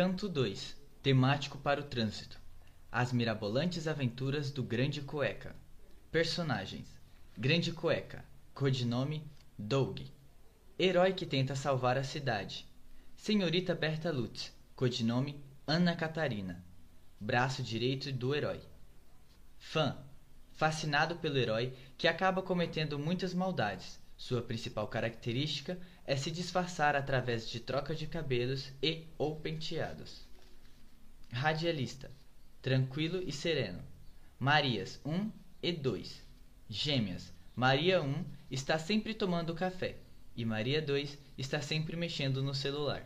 Canto 2 Temático para o trânsito. As mirabolantes aventuras do Grande Cueca. Personagens. Grande Cueca Codinome Doug. Herói que tenta salvar a cidade. Senhorita Berta Lutz Codinome Ana Catarina. Braço direito do herói. Fã. Fascinado pelo herói que acaba cometendo muitas maldades. Sua principal característica se disfarçar através de troca de cabelos e ou penteados. Radialista. Tranquilo e sereno. Marias 1 e 2. Gêmeas. Maria 1 está sempre tomando café e Maria 2 está sempre mexendo no celular.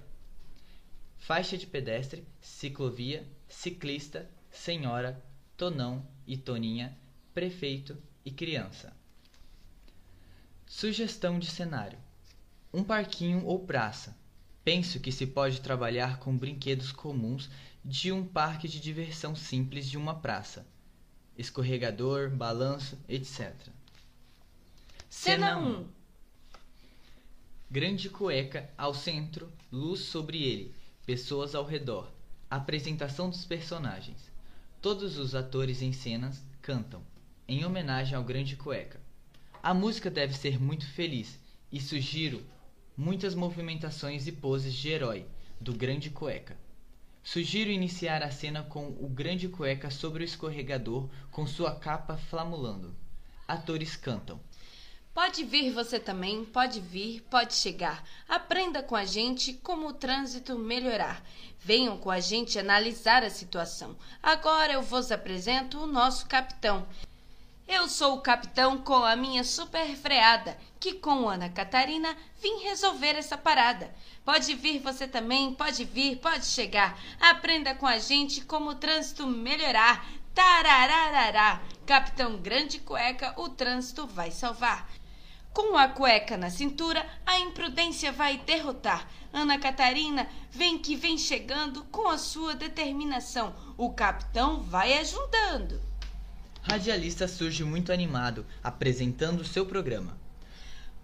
Faixa de pedestre, ciclovia, ciclista, senhora, tonão e toninha, prefeito e criança. Sugestão de cenário: um parquinho ou praça. Penso que se pode trabalhar com brinquedos comuns de um parque de diversão simples de uma praça. Escorregador, balanço, etc. Cena 1 Grande cueca ao centro, luz sobre ele, pessoas ao redor. Apresentação dos personagens. Todos os atores em cenas cantam, em homenagem ao Grande Cueca. A música deve ser muito feliz e sugiro muitas movimentações e poses de herói do Grande Cueca. Sugiro iniciar a cena com o Grande Cueca sobre o escorregador com sua capa flamulando. Atores cantam. Pode vir você também, pode vir, pode chegar. Aprenda com a gente como o trânsito melhorar. Venham com a gente analisar a situação. Agora eu vos apresento o nosso capitão. Eu sou o capitão com a minha super freada, que com Ana Catarina vim resolver essa parada. Pode vir você também, pode vir, pode chegar. Aprenda com a gente como o trânsito melhorar. Tarararará. Capitão Grande Cueca, o trânsito vai salvar. Com a cueca na cintura, a imprudência vai derrotar. Ana Catarina, vem que vem chegando com a sua determinação. O capitão vai ajudando. Radialista surge muito animado, apresentando seu programa.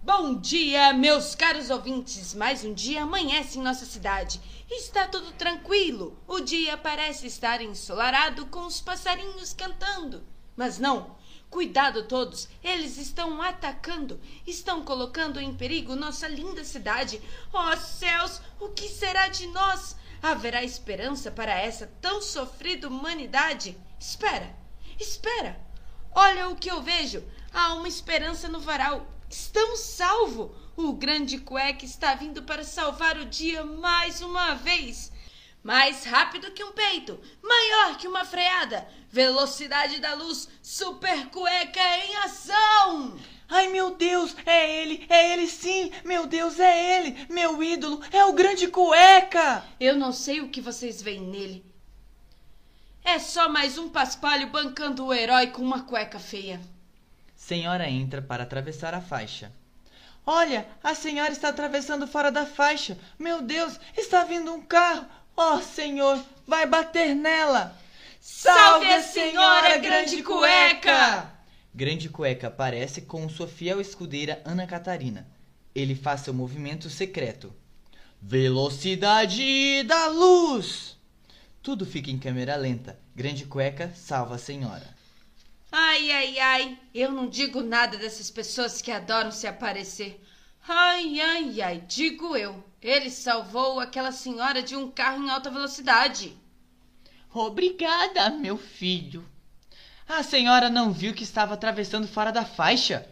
Bom dia, meus caros ouvintes! Mais um dia amanhece em nossa cidade. Está tudo tranquilo. O dia parece estar ensolarado com os passarinhos cantando. Mas não, cuidado todos, eles estão atacando, estão colocando em perigo nossa linda cidade. Oh, céus, o que será de nós? Haverá esperança para essa tão sofrida humanidade? Espera! Espera! Olha o que eu vejo! Há uma esperança no varal. Estamos salvo! O grande cueca está vindo para salvar o dia mais uma vez. Mais rápido que um peito, maior que uma freada, velocidade da luz, super cueca em ação! Ai meu Deus, é ele, é ele sim, meu Deus, é ele, meu ídolo, é o grande cueca! Eu não sei o que vocês veem nele, é só mais um paspalho bancando o herói com uma cueca feia. Senhora entra para atravessar a faixa. Olha, a senhora está atravessando fora da faixa. Meu Deus, está vindo um carro. Oh, senhor, vai bater nela. Salve a senhora Grande Cueca! Grande Cueca aparece com sua fiel escudeira Ana Catarina. Ele faz seu movimento secreto. Velocidade da luz! Tudo fica em câmera lenta. Grande cueca salva a senhora. Ai, ai, ai. Eu não digo nada dessas pessoas que adoram se aparecer. Ai, ai, ai. Digo eu. Ele salvou aquela senhora de um carro em alta velocidade. Obrigada, meu filho. A senhora não viu que estava atravessando fora da faixa?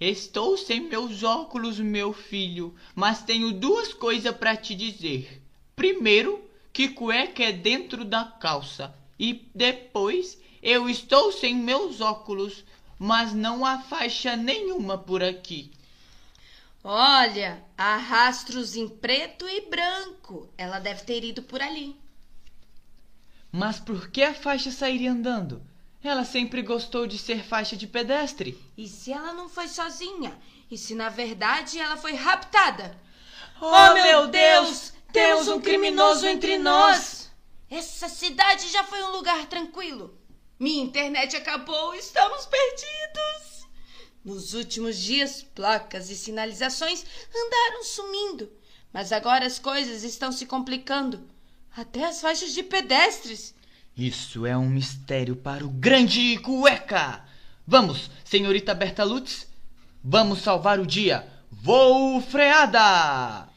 Estou sem meus óculos, meu filho, mas tenho duas coisas para te dizer. Primeiro, que cueca é dentro da calça. E depois eu estou sem meus óculos, mas não há faixa nenhuma por aqui. Olha, há rastros em preto e branco. Ela deve ter ido por ali. Mas por que a faixa sairia andando? Ela sempre gostou de ser faixa de pedestre. E se ela não foi sozinha? E se na verdade ela foi raptada? Oh, oh meu Deus! Temos um criminoso entre nós! Essa cidade já foi um lugar tranquilo. Minha internet acabou, estamos perdidos. Nos últimos dias, placas e sinalizações andaram sumindo, mas agora as coisas estão se complicando. Até as faixas de pedestres. Isso é um mistério para o grande cueca. Vamos, senhorita Bertalutz. Vamos salvar o dia. Voo freada!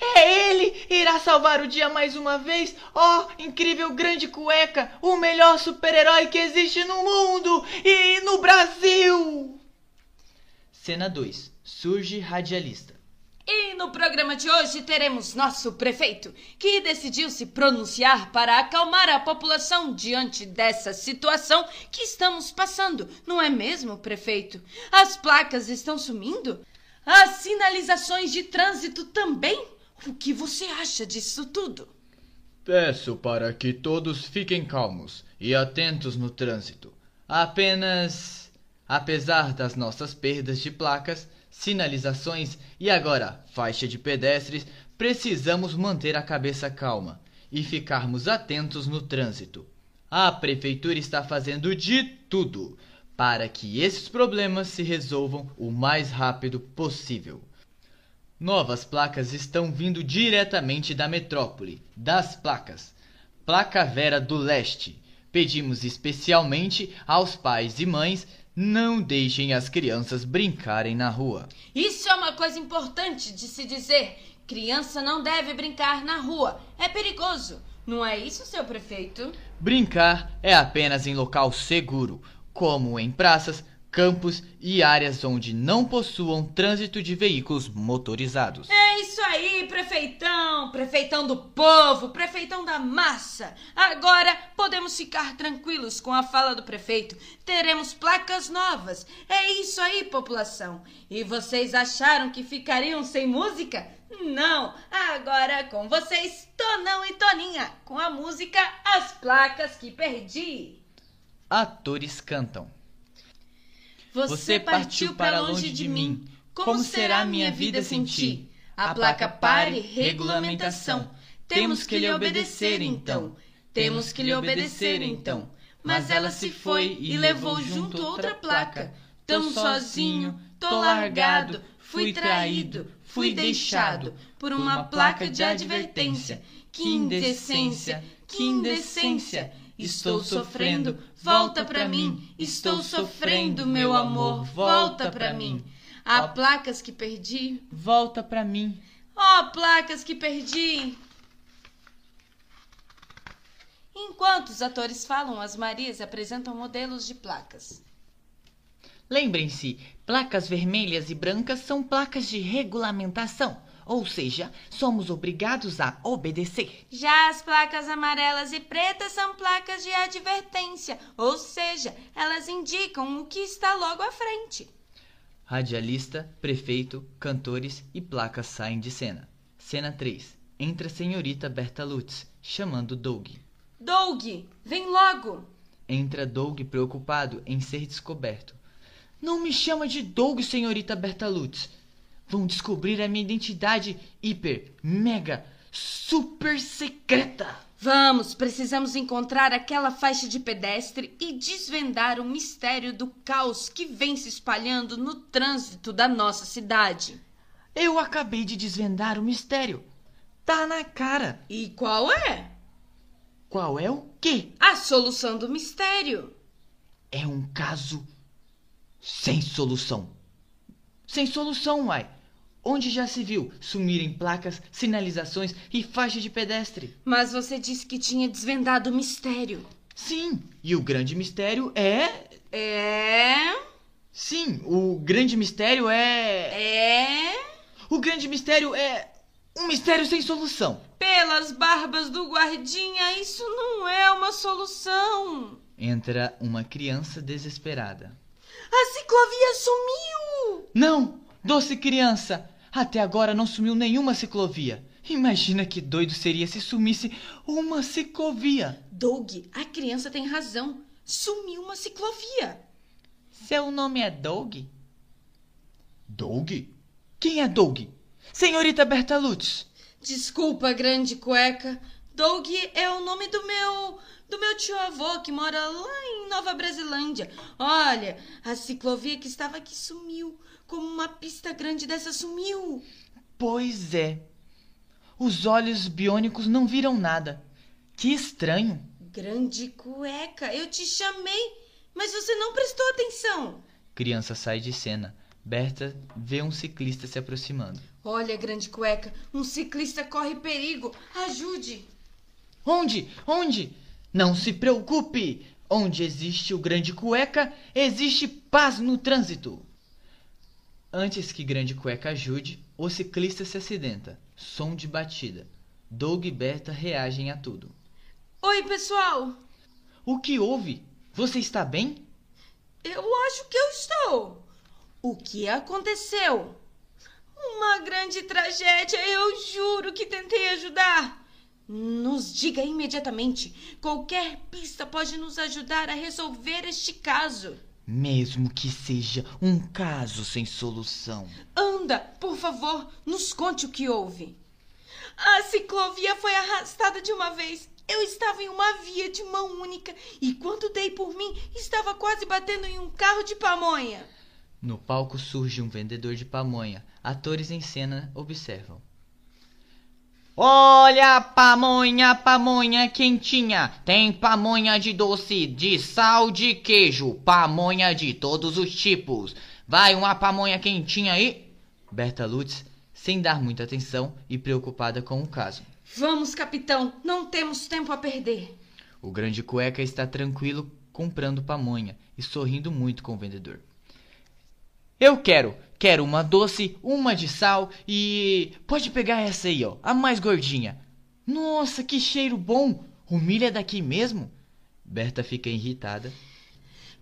É ele! Irá salvar o dia mais uma vez! Oh, incrível grande cueca! O melhor super-herói que existe no mundo e no Brasil! Cena 2. Surge radialista. E no programa de hoje teremos nosso prefeito, que decidiu se pronunciar para acalmar a população diante dessa situação que estamos passando. Não é mesmo, prefeito? As placas estão sumindo? As sinalizações de trânsito também? O que você acha disso tudo? Peço para que todos fiquem calmos e atentos no trânsito. Apenas, apesar das nossas perdas de placas, sinalizações e agora faixa de pedestres, precisamos manter a cabeça calma e ficarmos atentos no trânsito. A prefeitura está fazendo de tudo para que esses problemas se resolvam o mais rápido possível. Novas placas estão vindo diretamente da metrópole, das placas. Placa Vera do Leste. Pedimos especialmente aos pais e mães não deixem as crianças brincarem na rua. Isso é uma coisa importante de se dizer. Criança não deve brincar na rua. É perigoso. Não é isso, seu prefeito? Brincar é apenas em local seguro, como em praças, campos e áreas onde não possuam trânsito de veículos motorizados. É isso aí, prefeitão! Prefeitão do povo, prefeitão da massa! Agora podemos ficar tranquilos com a fala do prefeito. Teremos placas novas. É isso aí, população. E vocês acharam que ficariam sem música? Não! Agora com vocês, Tonão e Toninha, com a música As Placas que Perdi. Atores cantam. Você partiu para longe de mim. Como será minha vida sem ti? A placa pare, regulamentação. Temos que lhe obedecer então. Temos que lhe obedecer então. Mas ela se foi e levou junto outra placa. Tão sozinho, tô largado, fui traído, fui deixado por uma placa de advertência. Que indecência, que indecência! Estou sofrendo, volta pra mim. Estou sofrendo, meu amor, volta pra mim. Há placas que perdi. Volta pra mim. Oh, placas que perdi. Enquanto os atores falam, as Marias apresentam modelos de placas. Lembrem-se, placas vermelhas e brancas são placas de regulamentação. Ou seja, somos obrigados a obedecer. Já as placas amarelas e pretas são placas de advertência, ou seja, elas indicam o que está logo à frente. Radialista, prefeito, cantores e placas saem de cena. Cena 3. Entra a senhorita Berta Lutz, chamando Doug. Doug, vem logo! Entra Doug preocupado em ser descoberto. Não me chama de Doug, senhorita Berta Lutz. Vão descobrir a minha identidade hiper, mega, super secreta. Vamos, precisamos encontrar aquela faixa de pedestre e desvendar o mistério do caos que vem se espalhando no trânsito da nossa cidade. Eu acabei de desvendar o mistério. Tá na cara. E qual é? Qual é o quê? A solução do mistério. É um caso sem solução. Sem solução, uai. Onde já se viu sumirem placas, sinalizações e faixas de pedestre? Mas você disse que tinha desvendado o mistério. Sim, e o grande mistério é. É. Sim, o grande mistério é. É. O grande mistério é. Um mistério sem solução. Pelas barbas do guardinha, isso não é uma solução. Entra uma criança desesperada. A ciclovia sumiu! Não! Doce criança! Até agora não sumiu nenhuma ciclovia. Imagina que doido seria se sumisse uma ciclovia. Doug, a criança tem razão. Sumiu uma ciclovia. Seu nome é Doug? Doug? Quem é Doug? Senhorita Bertalutz. Desculpa, grande cueca. Doug é o nome do meu do meu tio avô que mora lá em Nova Brasilândia. Olha, a ciclovia que estava aqui sumiu, como uma pista grande dessa sumiu. Pois é. Os olhos biônicos não viram nada. Que estranho. Grande cueca, eu te chamei, mas você não prestou atenção. Criança sai de cena. Berta vê um ciclista se aproximando. Olha, grande cueca, um ciclista corre perigo. Ajude! Onde? Onde? Não se preocupe! Onde existe o grande cueca, existe paz no trânsito. Antes que Grande Cueca ajude, o ciclista se acidenta. Som de batida. Doug e Berta reagem a tudo. Oi, pessoal! O que houve? Você está bem? Eu acho que eu estou. O que aconteceu? Uma grande tragédia, eu juro que tentei ajudar. Nos diga imediatamente. Qualquer pista pode nos ajudar a resolver este caso. Mesmo que seja um caso sem solução. Anda, por favor, nos conte o que houve. A ciclovia foi arrastada de uma vez. Eu estava em uma via de mão única e quando dei por mim, estava quase batendo em um carro de pamonha. No palco surge um vendedor de pamonha. Atores em cena observam. Olha, pamonha, pamonha quentinha. Tem pamonha de doce, de sal, de queijo, pamonha de todos os tipos. Vai uma pamonha quentinha aí? Berta Lutz, sem dar muita atenção e preocupada com o caso. Vamos, capitão, não temos tempo a perder. O grande cueca está tranquilo comprando pamonha e sorrindo muito com o vendedor. Eu quero, quero uma doce, uma de sal e. Pode pegar essa aí, ó, a mais gordinha. Nossa, que cheiro bom! O milho é daqui mesmo? Berta fica irritada.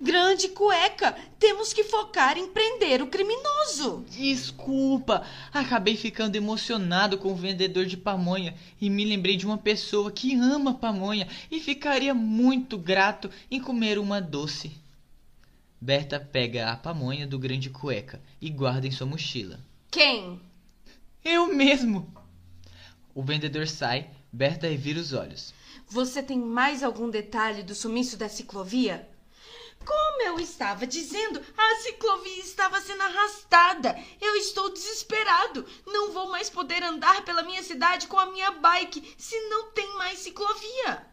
Grande cueca, temos que focar em prender o criminoso. Desculpa, acabei ficando emocionado com o vendedor de pamonha e me lembrei de uma pessoa que ama pamonha e ficaria muito grato em comer uma doce. Berta pega a pamonha do grande cueca e guarda em sua mochila. Quem? Eu mesmo. O vendedor sai, Berta revira os olhos. Você tem mais algum detalhe do sumiço da ciclovia? Como eu estava dizendo, a ciclovia estava sendo arrastada. Eu estou desesperado. Não vou mais poder andar pela minha cidade com a minha bike se não tem mais ciclovia.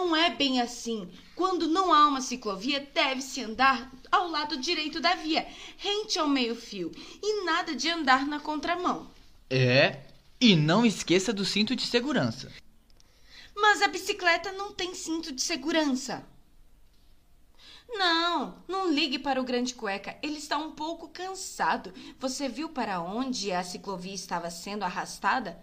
Não é bem assim. Quando não há uma ciclovia, deve-se andar ao lado direito da via, rente ao meio-fio, e nada de andar na contramão. É, e não esqueça do cinto de segurança. Mas a bicicleta não tem cinto de segurança. Não, não ligue para o grande cueca. Ele está um pouco cansado. Você viu para onde a ciclovia estava sendo arrastada?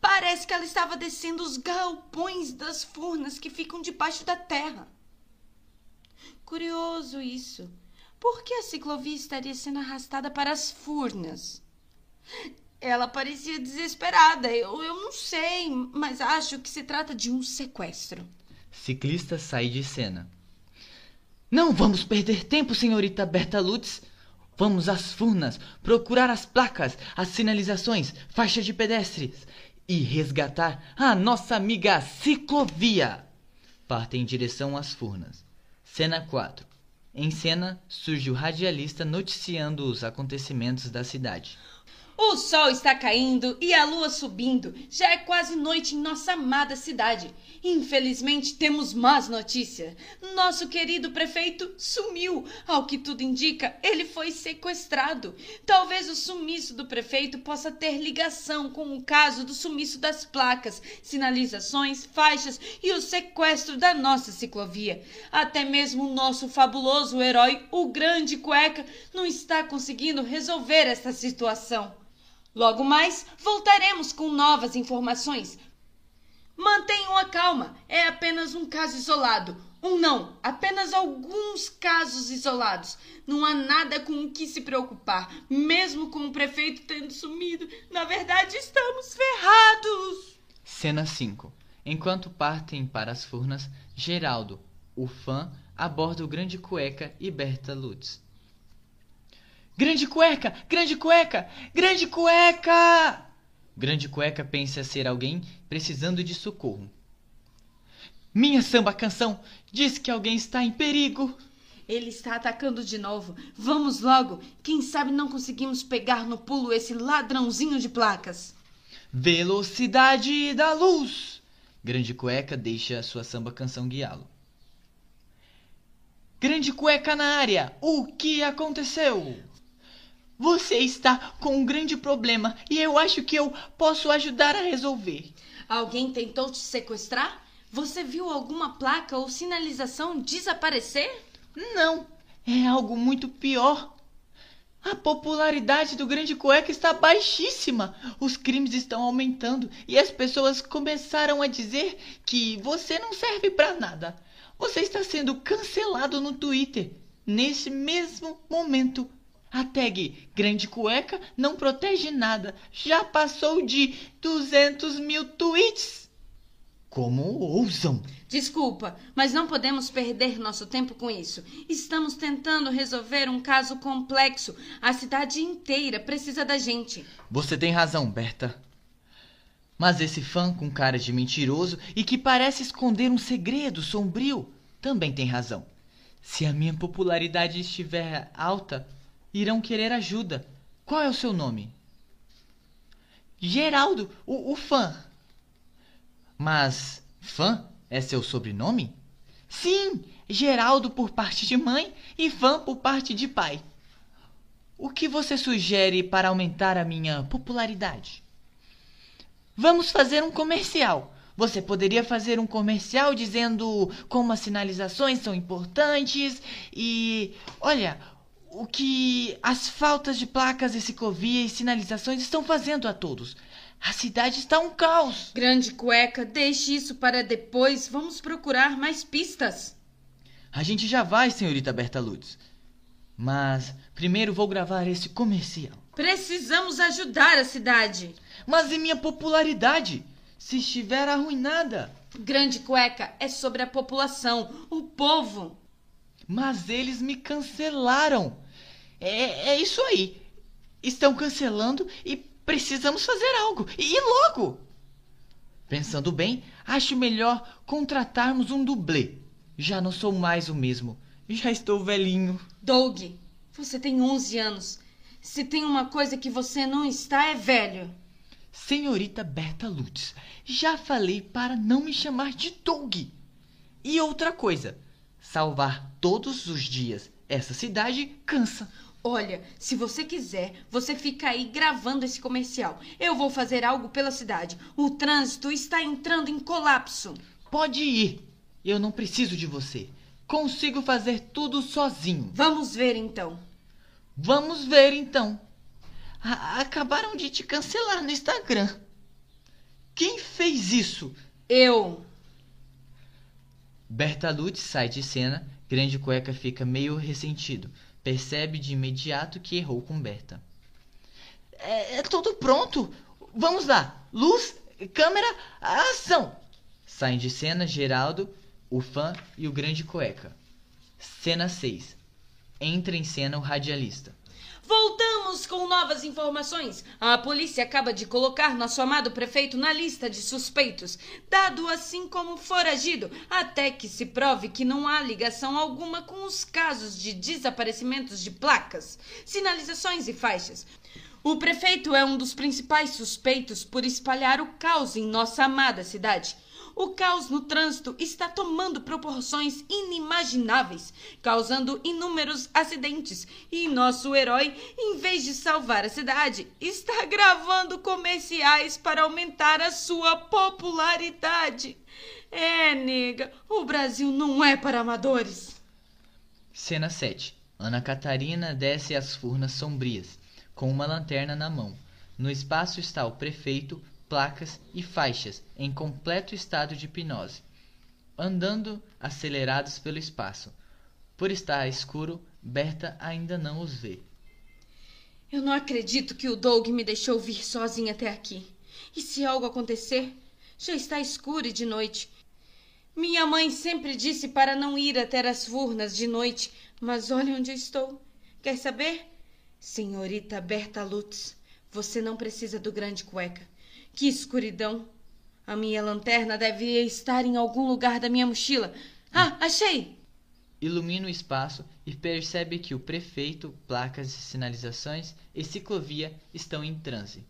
Parece que ela estava descendo os galpões das furnas que ficam debaixo da terra. Curioso isso. Por que a ciclovia estaria sendo arrastada para as furnas? Ela parecia desesperada. Eu, eu não sei, mas acho que se trata de um sequestro. Ciclista sai de cena. Não vamos perder tempo, senhorita Berta Lutz. Vamos às furnas, procurar as placas, as sinalizações, faixa de pedestres e resgatar a nossa amiga ciclovia. Partem em direção às furnas. Cena 4. Em cena, surge o radialista noticiando os acontecimentos da cidade. O sol está caindo e a lua subindo. Já é quase noite em nossa amada cidade. Infelizmente, temos más notícias. Nosso querido prefeito sumiu. Ao que tudo indica, ele foi sequestrado. Talvez o sumiço do prefeito possa ter ligação com o caso do sumiço das placas, sinalizações, faixas e o sequestro da nossa ciclovia. Até mesmo o nosso fabuloso herói, o Grande Cueca, não está conseguindo resolver esta situação. Logo mais, voltaremos com novas informações. Mantenham a calma, é apenas um caso isolado. Um não, apenas alguns casos isolados. Não há nada com o que se preocupar, mesmo com o prefeito tendo sumido. Na verdade, estamos ferrados. Cena 5. Enquanto partem para as furnas, Geraldo, o fã, aborda o Grande Cueca e Berta Lutz. Grande cueca! Grande cueca! Grande cueca! Grande cueca pensa ser alguém precisando de socorro. Minha samba canção diz que alguém está em perigo. Ele está atacando de novo. Vamos logo. Quem sabe não conseguimos pegar no pulo esse ladrãozinho de placas. Velocidade da luz. Grande Cueca deixa sua samba canção guiá-lo. Grande Cueca na área! O que aconteceu? Você está com um grande problema e eu acho que eu posso ajudar a resolver. Alguém tentou te sequestrar? Você viu alguma placa ou sinalização desaparecer? Não, é algo muito pior. A popularidade do Grande Cueca está baixíssima. Os crimes estão aumentando e as pessoas começaram a dizer que você não serve para nada. Você está sendo cancelado no Twitter nesse mesmo momento. A tag Grande Cueca não protege nada. Já passou de 200 mil tweets. Como ousam? Desculpa, mas não podemos perder nosso tempo com isso. Estamos tentando resolver um caso complexo. A cidade inteira precisa da gente. Você tem razão, Berta. Mas esse fã com cara de mentiroso e que parece esconder um segredo sombrio também tem razão. Se a minha popularidade estiver alta, irão querer ajuda. Qual é o seu nome? Geraldo, o, o fã. Mas fã é seu sobrenome? Sim, Geraldo por parte de mãe e fã por parte de pai. O que você sugere para aumentar a minha popularidade? Vamos fazer um comercial. Você poderia fazer um comercial dizendo como as sinalizações são importantes e. Olha, o que as faltas de placas e ciclovia e sinalizações estão fazendo a todos. A cidade está um caos. Grande cueca, deixe isso para depois. Vamos procurar mais pistas. A gente já vai, senhorita Berta Lutz. Mas primeiro vou gravar esse comercial. Precisamos ajudar a cidade. Mas e minha popularidade? Se estiver arruinada. Grande cueca é sobre a população, o povo. Mas eles me cancelaram. É, é isso aí. Estão cancelando e precisamos fazer algo. E logo! Pensando bem, acho melhor contratarmos um dublê. Já não sou mais o mesmo. Já estou velhinho. Doug, você tem 11 anos. Se tem uma coisa que você não está, é velho. Senhorita Berta Lutz, já falei para não me chamar de Doug. E outra coisa, salvar todos os dias essa cidade cansa. Olha, se você quiser, você fica aí gravando esse comercial. Eu vou fazer algo pela cidade. O trânsito está entrando em colapso. Pode ir. Eu não preciso de você. Consigo fazer tudo sozinho. Vamos ver então. Vamos ver então. A acabaram de te cancelar no Instagram. Quem fez isso? Eu. Berta Lutz sai de cena. Grande Cueca fica meio ressentido. Percebe de imediato que errou com Berta. É, é tudo pronto. Vamos lá. Luz, câmera, ação. Saem de cena Geraldo, o fã e o Grande Cueca. Cena 6. Entra em cena o radialista. Voltamos com novas informações. A polícia acaba de colocar nosso amado prefeito na lista de suspeitos, dado assim como foragido, até que se prove que não há ligação alguma com os casos de desaparecimentos de placas, sinalizações e faixas. O prefeito é um dos principais suspeitos por espalhar o caos em nossa amada cidade. O caos no trânsito está tomando proporções inimagináveis, causando inúmeros acidentes. E nosso herói, em vez de salvar a cidade, está gravando comerciais para aumentar a sua popularidade. É, nega, o Brasil não é para amadores. Cena 7. Ana Catarina desce as furnas sombrias, com uma lanterna na mão. No espaço está o prefeito, placas e faixas em completo estado de hipnose, andando acelerados pelo espaço. Por estar escuro, Berta ainda não os vê. Eu não acredito que o Doug me deixou vir sozinha até aqui. E se algo acontecer? Já está escuro e de noite. Minha mãe sempre disse para não ir até as furnas de noite, mas olha onde eu estou. Quer saber? Senhorita Berta Lutz, você não precisa do grande cueca. Que escuridão! A minha lanterna deve estar em algum lugar da minha mochila. Ah, achei! Ilumina o espaço e percebe que o prefeito, placas e sinalizações e ciclovia estão em transe.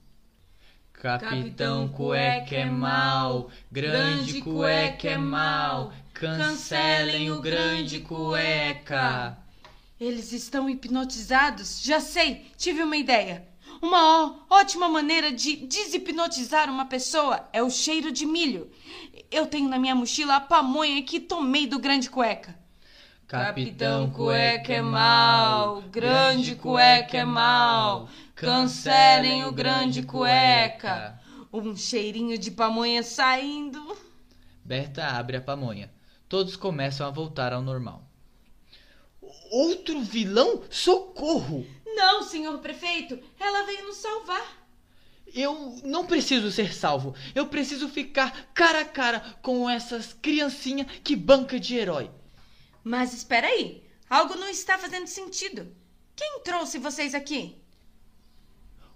Capitão Cueca é mal, Grande Cueca é mal, cancelem o Grande Cueca. Eles estão hipnotizados? Já sei, tive uma ideia. Uma ó- ótima maneira de deshipnotizar uma pessoa é o cheiro de milho. Eu tenho na minha mochila a pamonha que tomei do Grande Cueca. Capitão Cueca é mal, Grande Cueca é mal, cancelem o Grande Cueca. Um cheirinho de pamonha saindo. Berta abre a pamonha. Todos começam a voltar ao normal. Outro vilão? Socorro! Não, senhor prefeito, ela veio nos salvar. Eu não preciso ser salvo. Eu preciso ficar cara a cara com essas criancinhas que banca de herói. Mas espera aí, algo não está fazendo sentido. Quem trouxe vocês aqui?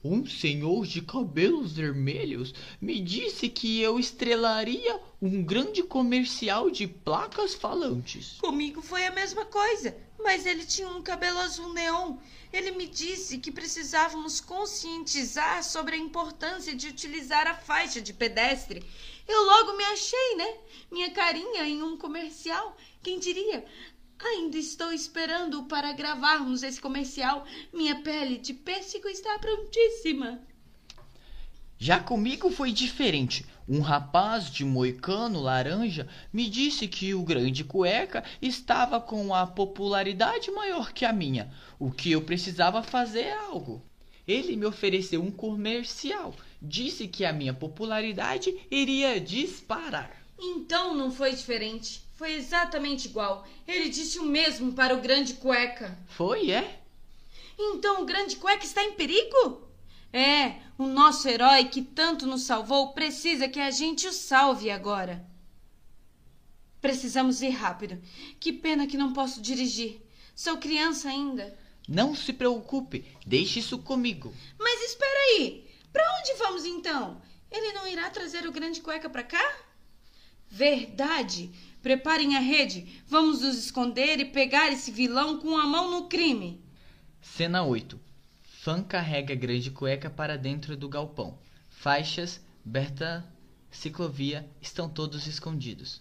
Um senhor de cabelos vermelhos me disse que eu estrelaria um grande comercial de placas falantes. Comigo foi a mesma coisa, mas ele tinha um cabelo azul neon. Ele me disse que precisávamos conscientizar sobre a importância de utilizar a faixa de pedestre. Eu logo me achei, né? Minha carinha em um comercial. Quem diria? Ainda estou esperando para gravarmos esse comercial. Minha pele de pêssego está prontíssima. Já comigo foi diferente. Um rapaz de moicano laranja me disse que o grande cueca estava com a popularidade maior que a minha. O que eu precisava fazer é algo. Ele me ofereceu um comercial. Disse que a minha popularidade iria disparar. Então não foi diferente. Foi exatamente igual. Ele disse o mesmo para o grande cueca. Foi, é? Então o grande cueca está em perigo? É, o nosso herói que tanto nos salvou precisa que a gente o salve agora. Precisamos ir rápido. Que pena que não posso dirigir. Sou criança ainda. Não se preocupe, deixe isso comigo. Mas espera aí. Para onde vamos então? Ele não irá trazer o grande cueca para cá? Verdade. Preparem a rede. Vamos nos esconder e pegar esse vilão com a mão no crime. Cena 8. Fã carrega grande cueca para dentro do galpão. Faixas, Berta, ciclovia estão todos escondidos.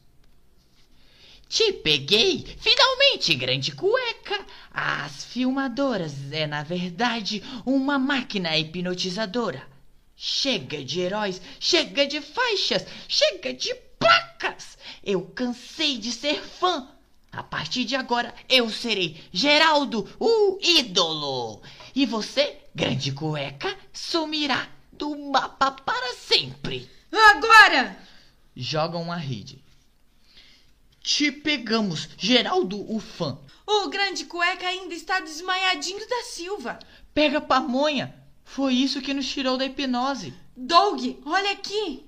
Te peguei! Finalmente, grande cueca! As filmadoras é, na verdade, uma máquina hipnotizadora. Chega de heróis, chega de faixas, chega de placas! Eu cansei de ser fã. A partir de agora, eu serei Geraldo, o ídolo. E você, grande cueca, sumirá do mapa para sempre. Agora! Jogam a rede. Te pegamos, Geraldo, o fã. O grande cueca ainda está desmaiadinho da Silva. Pega a pamonha. Foi isso que nos tirou da hipnose. Doug, olha aqui.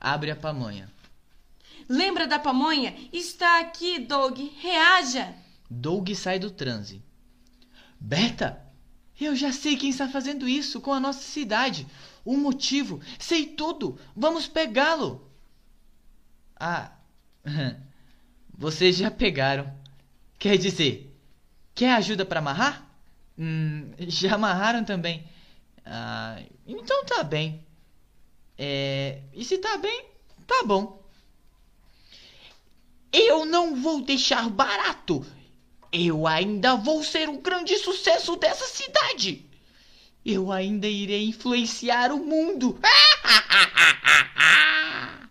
Abre a pamonha. Lembra da pamonha? Está aqui, Doug. Reaja. Doug sai do transe. Berta, eu já sei quem está fazendo isso com a nossa cidade. O motivo, sei tudo. Vamos pegá-lo. Ah, vocês já pegaram. Quer dizer, quer ajuda para amarrar? Hum, já amarraram também. Ah, então tá bem. É, e se tá bem, tá bom. Eu não vou deixar barato. Eu ainda vou ser o grande sucesso dessa cidade. Eu ainda irei influenciar o mundo.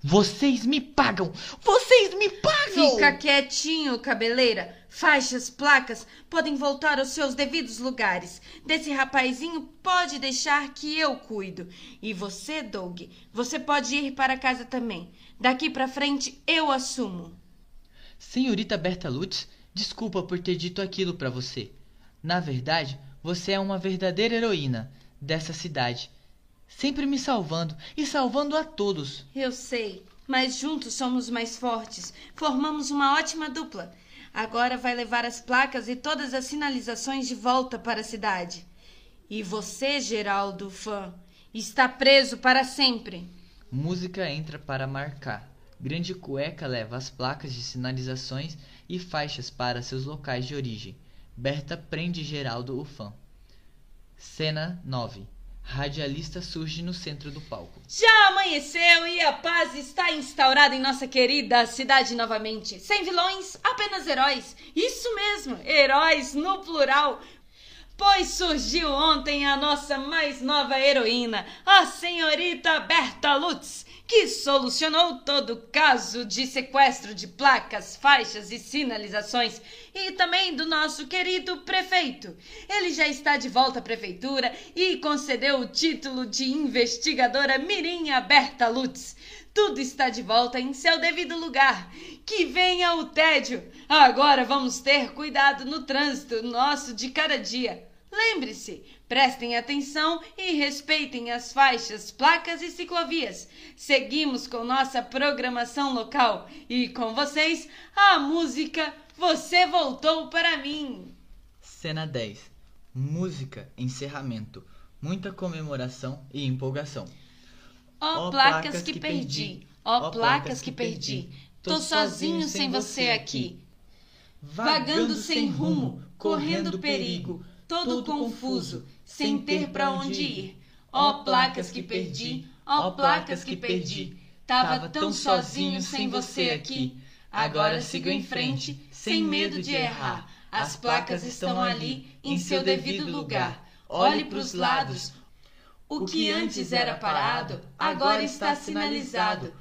Vocês me pagam! Vocês me pagam! Fica quietinho, cabeleira. Faixas, placas podem voltar aos seus devidos lugares. Desse rapazinho pode deixar que eu cuido. E você, Doug, você pode ir para casa também. Daqui para frente eu assumo. Senhorita Berta Lutz, desculpa por ter dito aquilo para você. Na verdade, você é uma verdadeira heroína dessa cidade, sempre me salvando e salvando a todos. Eu sei, mas juntos somos mais fortes. Formamos uma ótima dupla. Agora vai levar as placas e todas as sinalizações de volta para a cidade. E você, Geraldo, fã, está preso para sempre. Música entra para marcar. Grande Cueca leva as placas de sinalizações e faixas para seus locais de origem. Berta prende Geraldo o fã. Cena 9. Radialista surge no centro do palco. Já amanheceu e a paz está instaurada em nossa querida cidade novamente. Sem vilões, apenas heróis. Isso mesmo, heróis no plural. Pois surgiu ontem a nossa mais nova heroína, a senhorita Berta Lutz, que solucionou todo o caso de sequestro de placas, faixas e sinalizações, e também do nosso querido prefeito. Ele já está de volta à prefeitura e concedeu o título de investigadora Mirinha Berta Lutz. Tudo está de volta em seu devido lugar. Que venha o tédio. Agora vamos ter cuidado no trânsito nosso de cada dia. Lembre-se, prestem atenção e respeitem as faixas, placas e ciclovias. Seguimos com nossa programação local e com vocês a música Você Voltou para Mim. Cena 10. Música, encerramento. Muita comemoração e empolgação. Ó oh, placas que perdi, ó oh, placas que perdi. Tô sozinho sem você aqui. Vagando sem rumo, correndo perigo todo confuso, sem ter para onde ir. Ó oh, placas que perdi, ó oh, placas que perdi. Tava tão sozinho sem você aqui. Agora sigo em frente, sem medo de errar. As placas estão ali, em seu devido lugar. Olhe para os lados. O que antes era parado, agora está sinalizado.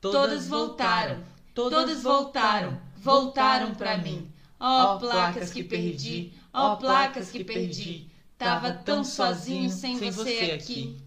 Todas voltaram, todas voltaram, voltaram para mim. Ó oh, placas que perdi, ó oh, placas que perdi. Tava tão sozinho sem você aqui.